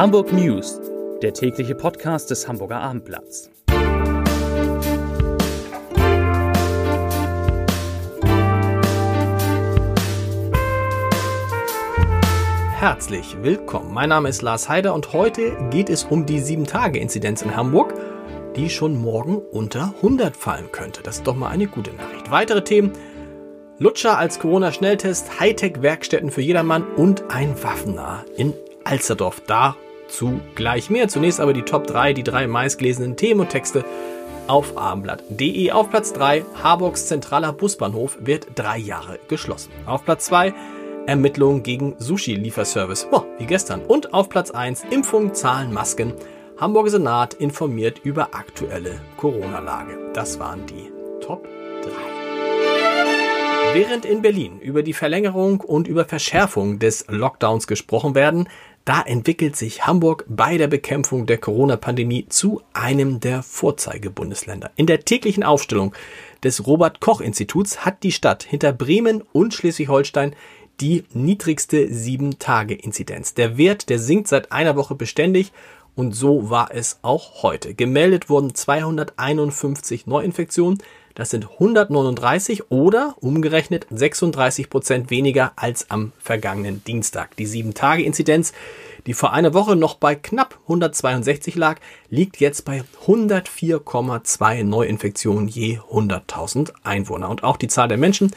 Hamburg News, der tägliche Podcast des Hamburger Abendblatts. Herzlich willkommen. Mein Name ist Lars Heider und heute geht es um die 7-Tage-Inzidenz in Hamburg, die schon morgen unter 100 fallen könnte. Das ist doch mal eine gute Nachricht. Weitere Themen Lutscher als Corona-Schnelltest, Hightech-Werkstätten für jedermann und ein Waffennah in Alsterdorf. Dazu gleich mehr. Zunächst aber die Top 3, die drei meistgelesenen Themen und Texte auf abendblatt.de. Auf Platz 3, Harburgs zentraler Busbahnhof wird drei Jahre geschlossen. Auf Platz 2, Ermittlungen gegen Sushi-Lieferservice. Boah, wie gestern. Und auf Platz 1, Impfung, Zahlen, Masken. Hamburger Senat informiert über aktuelle Corona-Lage. Das waren die Top 3. Während in Berlin über die Verlängerung und über Verschärfung des Lockdowns gesprochen werden, da entwickelt sich Hamburg bei der Bekämpfung der Corona-Pandemie zu einem der Vorzeigebundesländer. In der täglichen Aufstellung des Robert Koch Instituts hat die Stadt hinter Bremen und Schleswig-Holstein die niedrigste 7-Tage-Inzidenz. Der Wert, der sinkt seit einer Woche beständig und so war es auch heute. Gemeldet wurden 251 Neuinfektionen, das sind 139 oder umgerechnet 36 Prozent weniger als am vergangenen Dienstag. Die 7-Tage-Inzidenz, die vor einer Woche noch bei knapp 162 lag, liegt jetzt bei 104,2 Neuinfektionen je 100.000 Einwohner. Und auch die Zahl der Menschen,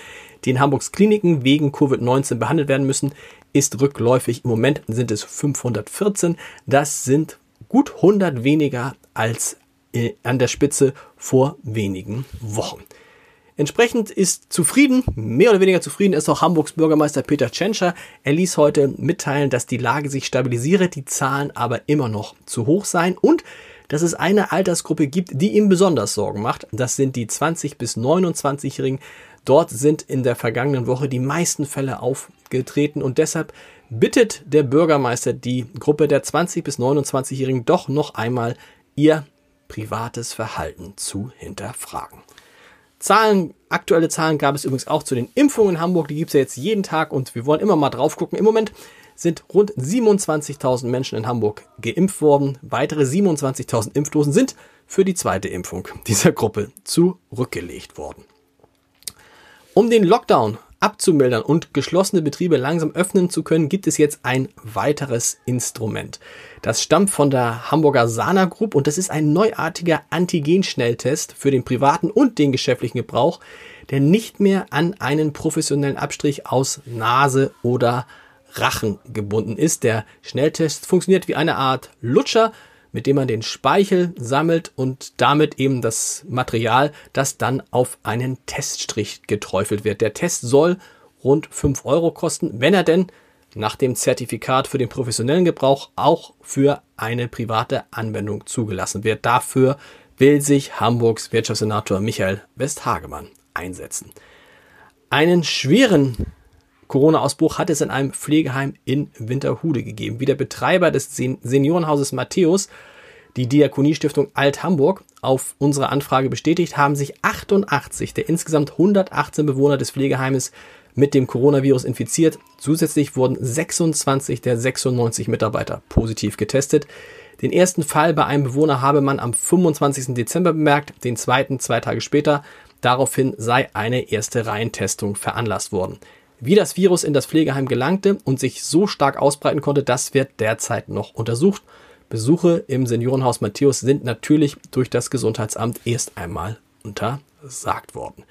die in Hamburgs Kliniken wegen Covid-19 behandelt werden müssen, ist rückläufig. Im Moment sind es 514. Das sind gut 100 weniger als äh, an der Spitze vor wenigen Wochen. Entsprechend ist zufrieden, mehr oder weniger zufrieden ist auch Hamburgs Bürgermeister Peter Tschentscher. Er ließ heute mitteilen, dass die Lage sich stabilisiere, die Zahlen aber immer noch zu hoch seien und dass es eine Altersgruppe gibt, die ihm besonders Sorgen macht. Das sind die 20 bis 29-Jährigen. Dort sind in der vergangenen Woche die meisten Fälle aufgetreten und deshalb bittet der Bürgermeister die Gruppe der 20 bis 29-Jährigen doch noch einmal ihr privates Verhalten zu hinterfragen. Zahlen, aktuelle Zahlen gab es übrigens auch zu den Impfungen in Hamburg. Die gibt es ja jetzt jeden Tag und wir wollen immer mal drauf gucken. Im Moment sind rund 27.000 Menschen in Hamburg geimpft worden. Weitere 27.000 Impfdosen sind für die zweite Impfung dieser Gruppe zurückgelegt worden. Um den Lockdown abzumildern und geschlossene Betriebe langsam öffnen zu können, gibt es jetzt ein weiteres Instrument. Das stammt von der Hamburger Sana Group und das ist ein neuartiger Antigen-Schnelltest für den privaten und den geschäftlichen Gebrauch, der nicht mehr an einen professionellen Abstrich aus Nase oder Rachen gebunden ist. Der Schnelltest funktioniert wie eine Art Lutscher, mit dem man den Speichel sammelt und damit eben das Material, das dann auf einen Teststrich geträufelt wird. Der Test soll rund 5 Euro kosten, wenn er denn nach dem Zertifikat für den professionellen Gebrauch auch für eine private Anwendung zugelassen wird. Dafür will sich Hamburgs Wirtschaftssenator Michael Westhagemann einsetzen. Einen schweren Corona-Ausbruch hat es in einem Pflegeheim in Winterhude gegeben. Wie der Betreiber des Seniorenhauses Matthäus, die Diakoniestiftung Alt-Hamburg, auf unsere Anfrage bestätigt, haben sich 88 der insgesamt 118 Bewohner des Pflegeheimes mit dem Coronavirus infiziert. Zusätzlich wurden 26 der 96 Mitarbeiter positiv getestet. Den ersten Fall bei einem Bewohner habe man am 25. Dezember bemerkt, den zweiten zwei Tage später. Daraufhin sei eine erste Reihentestung veranlasst worden. Wie das Virus in das Pflegeheim gelangte und sich so stark ausbreiten konnte, das wird derzeit noch untersucht. Besuche im Seniorenhaus Matthäus sind natürlich durch das Gesundheitsamt erst einmal untersagt worden.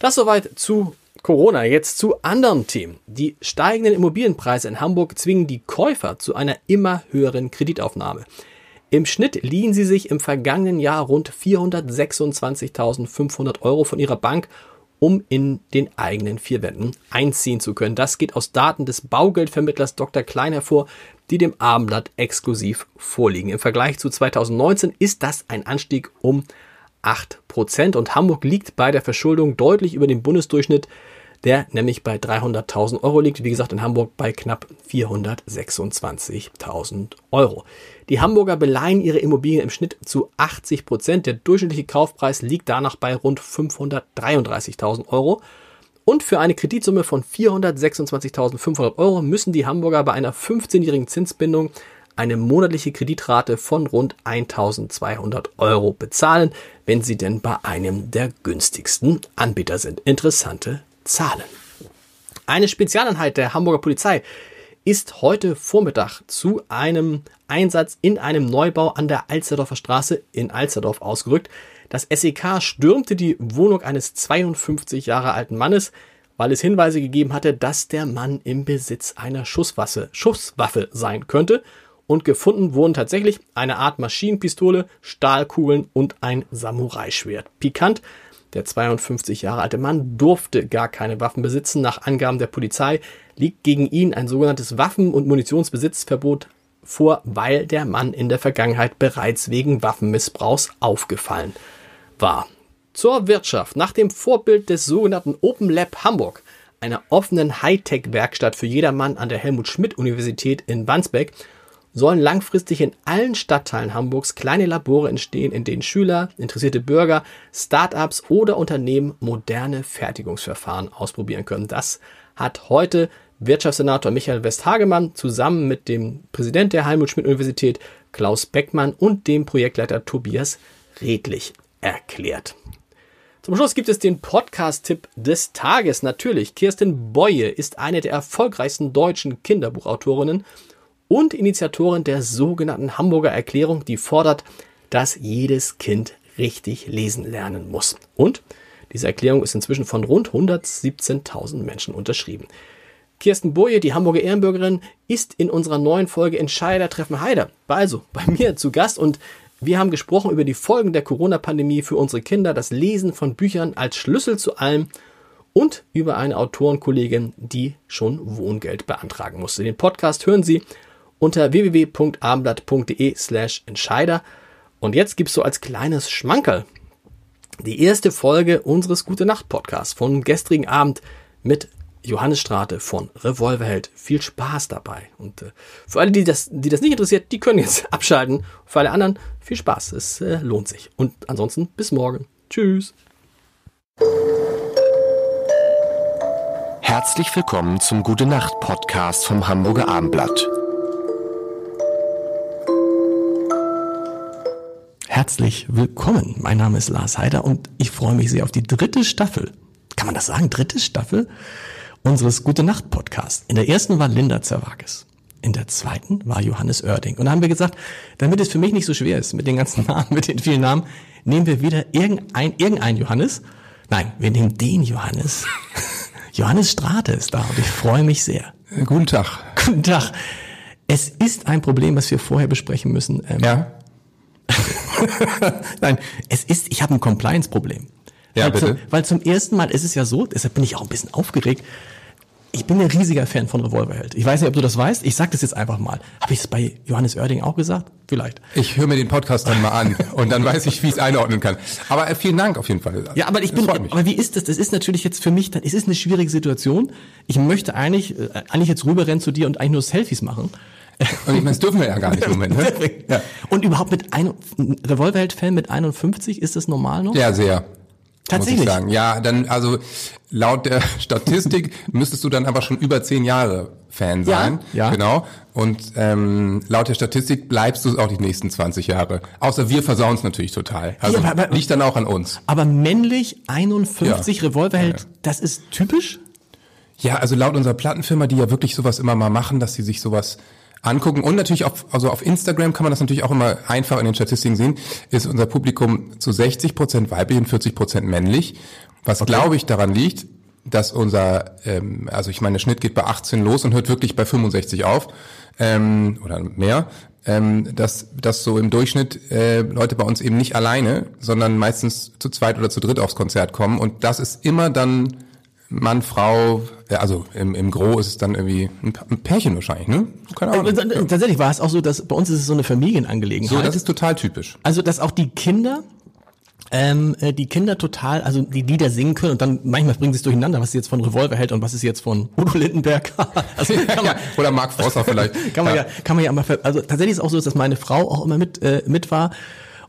Das soweit zu Corona. Jetzt zu anderen Themen. Die steigenden Immobilienpreise in Hamburg zwingen die Käufer zu einer immer höheren Kreditaufnahme. Im Schnitt liehen sie sich im vergangenen Jahr rund 426.500 Euro von ihrer Bank um in den eigenen vier Wänden einziehen zu können. Das geht aus Daten des Baugeldvermittlers Dr. Klein hervor, die dem Abendblatt exklusiv vorliegen. Im Vergleich zu 2019 ist das ein Anstieg um 8% und Hamburg liegt bei der Verschuldung deutlich über dem Bundesdurchschnitt der nämlich bei 300.000 Euro liegt. Wie gesagt, in Hamburg bei knapp 426.000 Euro. Die Hamburger beleihen ihre Immobilien im Schnitt zu 80 Prozent. Der durchschnittliche Kaufpreis liegt danach bei rund 533.000 Euro. Und für eine Kreditsumme von 426.500 Euro müssen die Hamburger bei einer 15-jährigen Zinsbindung eine monatliche Kreditrate von rund 1200 Euro bezahlen, wenn Sie denn bei einem der günstigsten Anbieter sind. Interessante Zahlen. Eine Spezialeinheit der Hamburger Polizei ist heute Vormittag zu einem Einsatz in einem Neubau an der Alsterdorfer Straße in Alsterdorf ausgerückt. Das SEK stürmte die Wohnung eines 52 Jahre alten Mannes, weil es Hinweise gegeben hatte, dass der Mann im Besitz einer Schusswaffe, Schusswaffe sein könnte. Und gefunden wurden tatsächlich eine Art Maschinenpistole, Stahlkugeln und ein Samurai-Schwert. Pikant, der 52 Jahre alte Mann durfte gar keine Waffen besitzen. Nach Angaben der Polizei liegt gegen ihn ein sogenanntes Waffen- und Munitionsbesitzverbot vor, weil der Mann in der Vergangenheit bereits wegen Waffenmissbrauchs aufgefallen war. Zur Wirtschaft. Nach dem Vorbild des sogenannten Open Lab Hamburg, einer offenen Hightech-Werkstatt für jedermann an der Helmut-Schmidt-Universität in Wandsbek, sollen langfristig in allen Stadtteilen Hamburgs kleine Labore entstehen, in denen Schüler, interessierte Bürger, Start-ups oder Unternehmen moderne Fertigungsverfahren ausprobieren können. Das hat heute Wirtschaftssenator Michael Westhagemann zusammen mit dem Präsident der Helmut-Schmidt-Universität Klaus Beckmann und dem Projektleiter Tobias Redlich erklärt. Zum Schluss gibt es den Podcast-Tipp des Tages. Natürlich, Kirsten Boye ist eine der erfolgreichsten deutschen Kinderbuchautorinnen und Initiatorin der sogenannten Hamburger Erklärung, die fordert, dass jedes Kind richtig lesen lernen muss. Und diese Erklärung ist inzwischen von rund 117.000 Menschen unterschrieben. Kirsten Boje, die Hamburger Ehrenbürgerin, ist in unserer neuen Folge Entscheider treffen Heider, also bei mir zu Gast und wir haben gesprochen über die Folgen der Corona-Pandemie für unsere Kinder, das Lesen von Büchern als Schlüssel zu allem und über eine Autorenkollegin, die schon Wohngeld beantragen musste. Den Podcast hören Sie unter www.abendblatt.de slash Entscheider. Und jetzt gibt's so als kleines Schmankerl die erste Folge unseres Gute Nacht Podcasts von gestrigen Abend mit Johannes Strate von Revolverheld. Viel Spaß dabei. Und äh, für alle, die das, die das nicht interessiert, die können jetzt abschalten. Für alle anderen viel Spaß. Es äh, lohnt sich. Und ansonsten bis morgen. Tschüss. Herzlich willkommen zum Gute Nacht Podcast vom Hamburger Abendblatt. Herzlich willkommen. Mein Name ist Lars Heider und ich freue mich sehr auf die dritte Staffel. Kann man das sagen? Dritte Staffel unseres Gute Nacht Podcasts. In der ersten war Linda Zerwakis. In der zweiten war Johannes Oerding. Und da haben wir gesagt, damit es für mich nicht so schwer ist mit den ganzen Namen, mit den vielen Namen, nehmen wir wieder irgendein, irgendein Johannes. Nein, wir nehmen den Johannes. Johannes Strate ist da und ich freue mich sehr. Guten Tag. Guten Tag. Es ist ein Problem, was wir vorher besprechen müssen. Ähm, ja. Nein, es ist, ich habe ein Compliance-Problem. Ja, weil bitte. Weil zum ersten Mal ist es ja so, deshalb bin ich auch ein bisschen aufgeregt. Ich bin ein riesiger Fan von Revolverheld. Ich weiß nicht, ob du das weißt. Ich sag das jetzt einfach mal. Habe ich es bei Johannes Oerding auch gesagt? Vielleicht. Ich höre mir den Podcast dann mal an und dann weiß ich, wie ich es einordnen kann. Aber äh, vielen Dank auf jeden Fall. Ja, aber ich bin, aber wie ist das? Das ist natürlich jetzt für mich, dann, es ist eine schwierige Situation. Ich möchte eigentlich, äh, eigentlich jetzt rüberrennen zu dir und eigentlich nur Selfies machen. Und ich meine, das dürfen wir ja gar nicht im Moment. Ne? ja. Und überhaupt mit ein, Revolverheld-Fan mit 51, ist das normal noch? Ja, sehr. Tatsächlich. Muss ich sagen. Ja, dann, also laut der Statistik müsstest du dann aber schon über zehn Jahre Fan sein. Ja, ja. Genau. Und ähm, laut der Statistik bleibst du es auch die nächsten 20 Jahre. Außer wir versauen es natürlich total. Also Ja, aber- aber- liegt dann auch an uns. Aber männlich 51 Ja. Revolverheld, ja. das ist typisch? Ja, also laut unserer Plattenfirma, die ja wirklich sowas immer mal machen, dass sie sich sowas angucken und natürlich auf, also auf Instagram kann man das natürlich auch immer einfach in den Statistiken sehen, ist unser Publikum zu 60 Prozent weiblich und 40 Prozent männlich. Was glaube ich daran liegt, dass unser, ähm, also ich meine, der Schnitt geht bei 18 los und hört wirklich bei 65 auf ähm, oder mehr. Ähm, dass, dass so im Durchschnitt äh, Leute bei uns eben nicht alleine, sondern meistens zu zweit oder zu dritt aufs Konzert kommen. Und das ist immer dann Mann, Frau, ja, also im, im Gro ist es dann irgendwie ein, Pärchen wahrscheinlich, ne? Keine Ahnung. Äh, Tatsächlich war es auch so, dass bei uns ist es so eine So, Familienangelegenheit. das ist total typisch. also, dass auch die Kinder, ähm, äh, die Kinder total, also die Lieder singen können und dann manchmal bringen sie es durcheinander, was ist jetzt von Revolverheld und was ist jetzt von Udo Lindenberg. also man, Oder Mark Forster vielleicht. kann man ja, kann man ja immer, ver- also tatsächlich ist es auch so, dass meine Frau auch immer mit, äh, mit war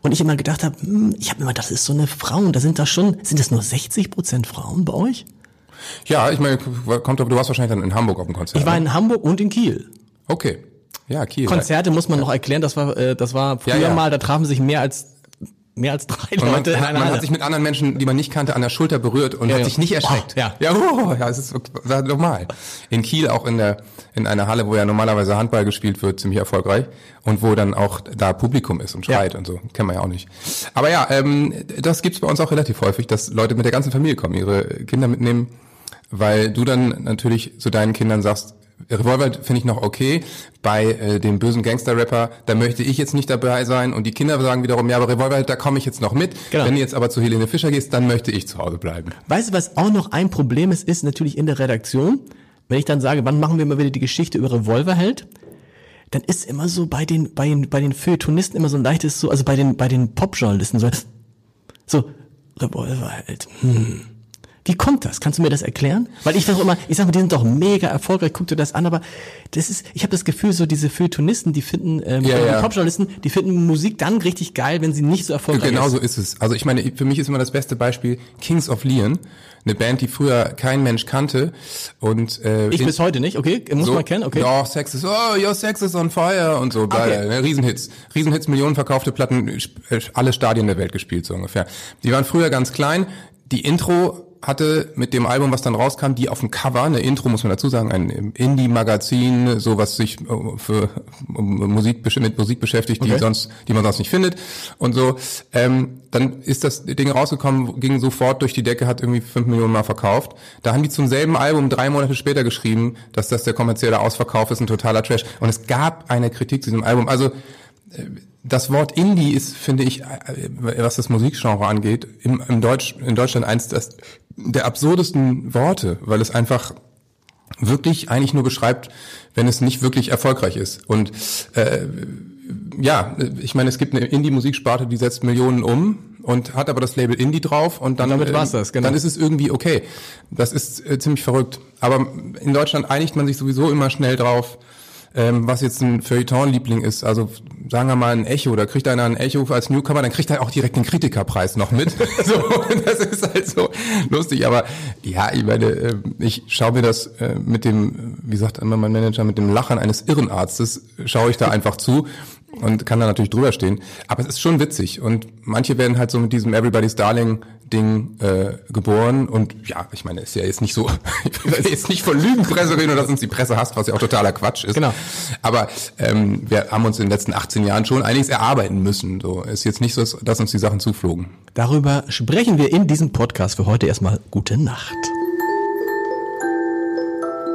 und ich immer gedacht habe, hm, ich habe immer, das ist so eine Frau und da sind da schon, sind das nur 60 Prozent Frauen bei euch? Ja, ich meine, kommt du warst wahrscheinlich dann in Hamburg auf dem Konzert. Ich war ne? in Hamburg und in Kiel. Okay. Ja, Kiel. Konzerte muss man noch erklären, das war, äh, das war früher Ja, ja. mal, da trafen sich mehr als mehr als drei Und man, Leute hat, man hat sich mit anderen Menschen, die man nicht kannte, an der Schulter berührt und Ja, hat ja. sich nicht erschreckt. Oh, ja. ja, oh, ja, es ist war normal. In Kiel auch in der in einer Halle, wo ja normalerweise Handball gespielt wird, ziemlich erfolgreich und wo dann auch da Publikum ist und schreit Ja. und so, kennen wir ja auch nicht. Aber ja, ähm, das gibt's bei uns auch relativ häufig, dass Leute mit der ganzen Familie kommen, ihre Kinder mitnehmen, weil du dann natürlich zu deinen Kindern sagst, Revolver finde ich noch okay. Bei äh, dem bösen Gangster-Rapper, da möchte ich jetzt nicht dabei sein. Und die Kinder sagen wiederum, ja, aber Revolver, da komme ich jetzt noch mit. Genau. Wenn du jetzt aber zu Helene Fischer gehst, dann möchte ich zu Hause bleiben. Weißt du, was auch noch ein Problem ist, ist natürlich in der Redaktion, wenn ich dann sage, wann machen wir mal wieder die Geschichte über Revolverheld, dann ist immer so bei den, bei den, bei den Feuilletonisten immer so ein leichtes so, also bei den, bei den Popjournalisten so, so, Revolverheld, hm. Wie kommt das? Kannst du mir das erklären? Weil ich sage immer, ich sage mal, die sind doch mega erfolgreich, guck dir das an, aber das ist, ich habe das Gefühl, so diese Feuilletonisten, die finden, ähm, Ja, ja. die Popjournalisten, die finden Musik dann richtig geil, wenn sie nicht so erfolgreich Genau ist. so ist es. Also ich meine, für mich ist immer das beste Beispiel Kings of Leon, eine Band, die früher kein Mensch kannte und äh, Ich bis heute nicht, okay? Muss so, man kennen, okay? Ja, Sex is, oh, your sex is on fire und so, bla, Okay. ne, Riesenhits. Riesenhits, Millionen verkaufte Platten, äh, alle Stadien der Welt gespielt, so ungefähr. Die waren früher ganz klein. Die Intro hatte mit dem Album, was dann rauskam, die auf dem Cover, eine Intro muss man dazu sagen, ein Indie-Magazin, so was sich äh, für Musik mit Musik beschäftigt, die Okay. sonst, die man sonst nicht findet und so. Ähm, dann ist das Ding rausgekommen, ging sofort durch die Decke, hat irgendwie fünf Millionen Mal verkauft. Da haben die zum selben Album drei Monate später geschrieben, dass das der kommerzielle Ausverkauf ist, ein totaler Trash. Und es gab eine Kritik zu diesem Album. Also das Wort Indie ist, finde ich, äh, was das Musikgenre angeht, im, im Deutsch, in Deutschland eins das, der absurdesten Worte, weil es einfach wirklich eigentlich nur beschreibt, wenn es nicht wirklich erfolgreich ist. Und äh, ja, ich meine, es gibt eine Indie-Musiksparte, die setzt Millionen um und hat aber das Label Indie drauf und dann, damit äh, war's das, genau. dann ist es irgendwie okay. Das ist äh, ziemlich verrückt. Aber in Deutschland einigt man sich sowieso immer schnell drauf, ähm, was jetzt ein Feuilleton-Liebling ist. Also sagen wir mal ein Echo, da kriegt einer ein Echo als Newcomer, dann kriegt er auch direkt den Kritikerpreis noch mit. so, das ist halt so lustig. Aber ja, ich meine, äh, ich schaue mir das äh, mit dem, wie sagt immer mein Manager, mit dem Lachen eines Irrenarztes, schaue ich da einfach zu und kann da natürlich drüber stehen. Aber es ist schon witzig und manche werden halt so mit diesem Everybody's Darling Ding äh, geboren und ja, ich meine, ist ja jetzt nicht so, ich jetzt nicht von Lügenpresse reden oder dass uns die Presse hasst, was ja auch totaler Quatsch ist. Genau. Aber ähm, wir haben uns in den letzten 18 Jahren schon einiges erarbeiten müssen. So ist jetzt nicht so, dass uns die Sachen zuflogen. Darüber sprechen wir in diesem Podcast für heute erstmal gute Nacht.